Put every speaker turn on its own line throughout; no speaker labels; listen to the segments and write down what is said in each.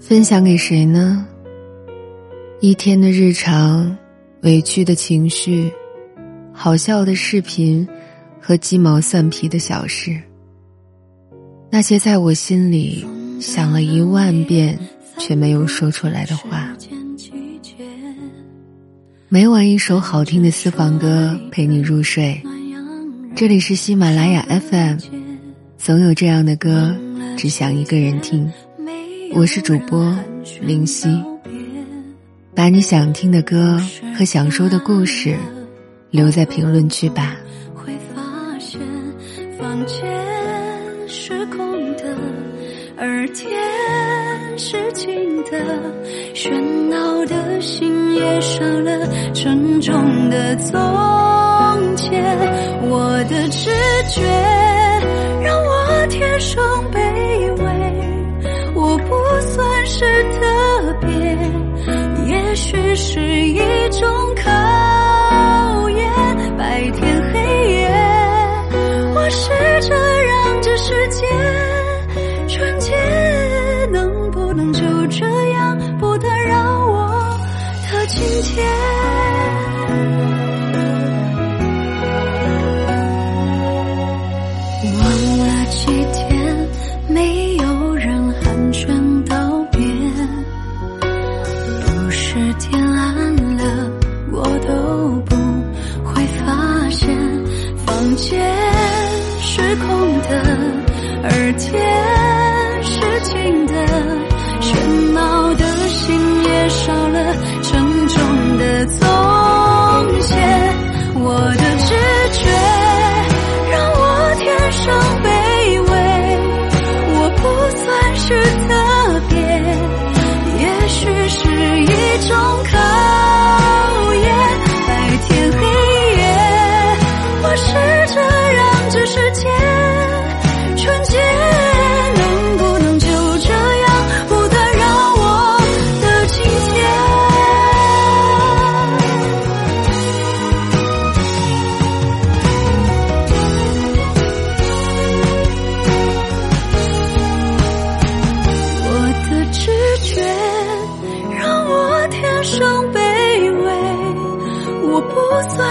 分享给谁呢？一天的日常，委屈的情绪，好笑的视频，和鸡毛蒜皮的小事。那些在我心里想了一万遍却没有说出来的话。每晚一首好听的私房歌陪你入睡。
这里是喜
马拉雅 FM，总有这样的歌，只想一个人听。
我是主播林夕，
把你想听的歌和想说的故事留在评论区吧。
会发现房间是空的，而天是晴的，喧闹的心也少了沉重的从前。我的直觉让我天生只是一种考验。白天黑夜，我试着让这世界纯洁，能不能就这样不打扰我的今天？的，而天是晴的，喧闹的心也少了沉重的从前，我的直觉。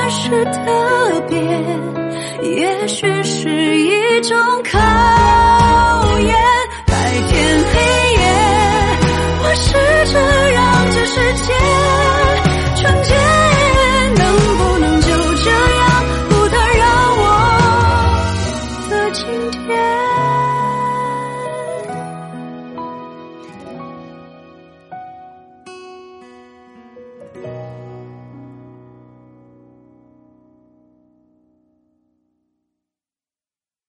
是特别也许是一种考验。白天黑夜我试着让这世界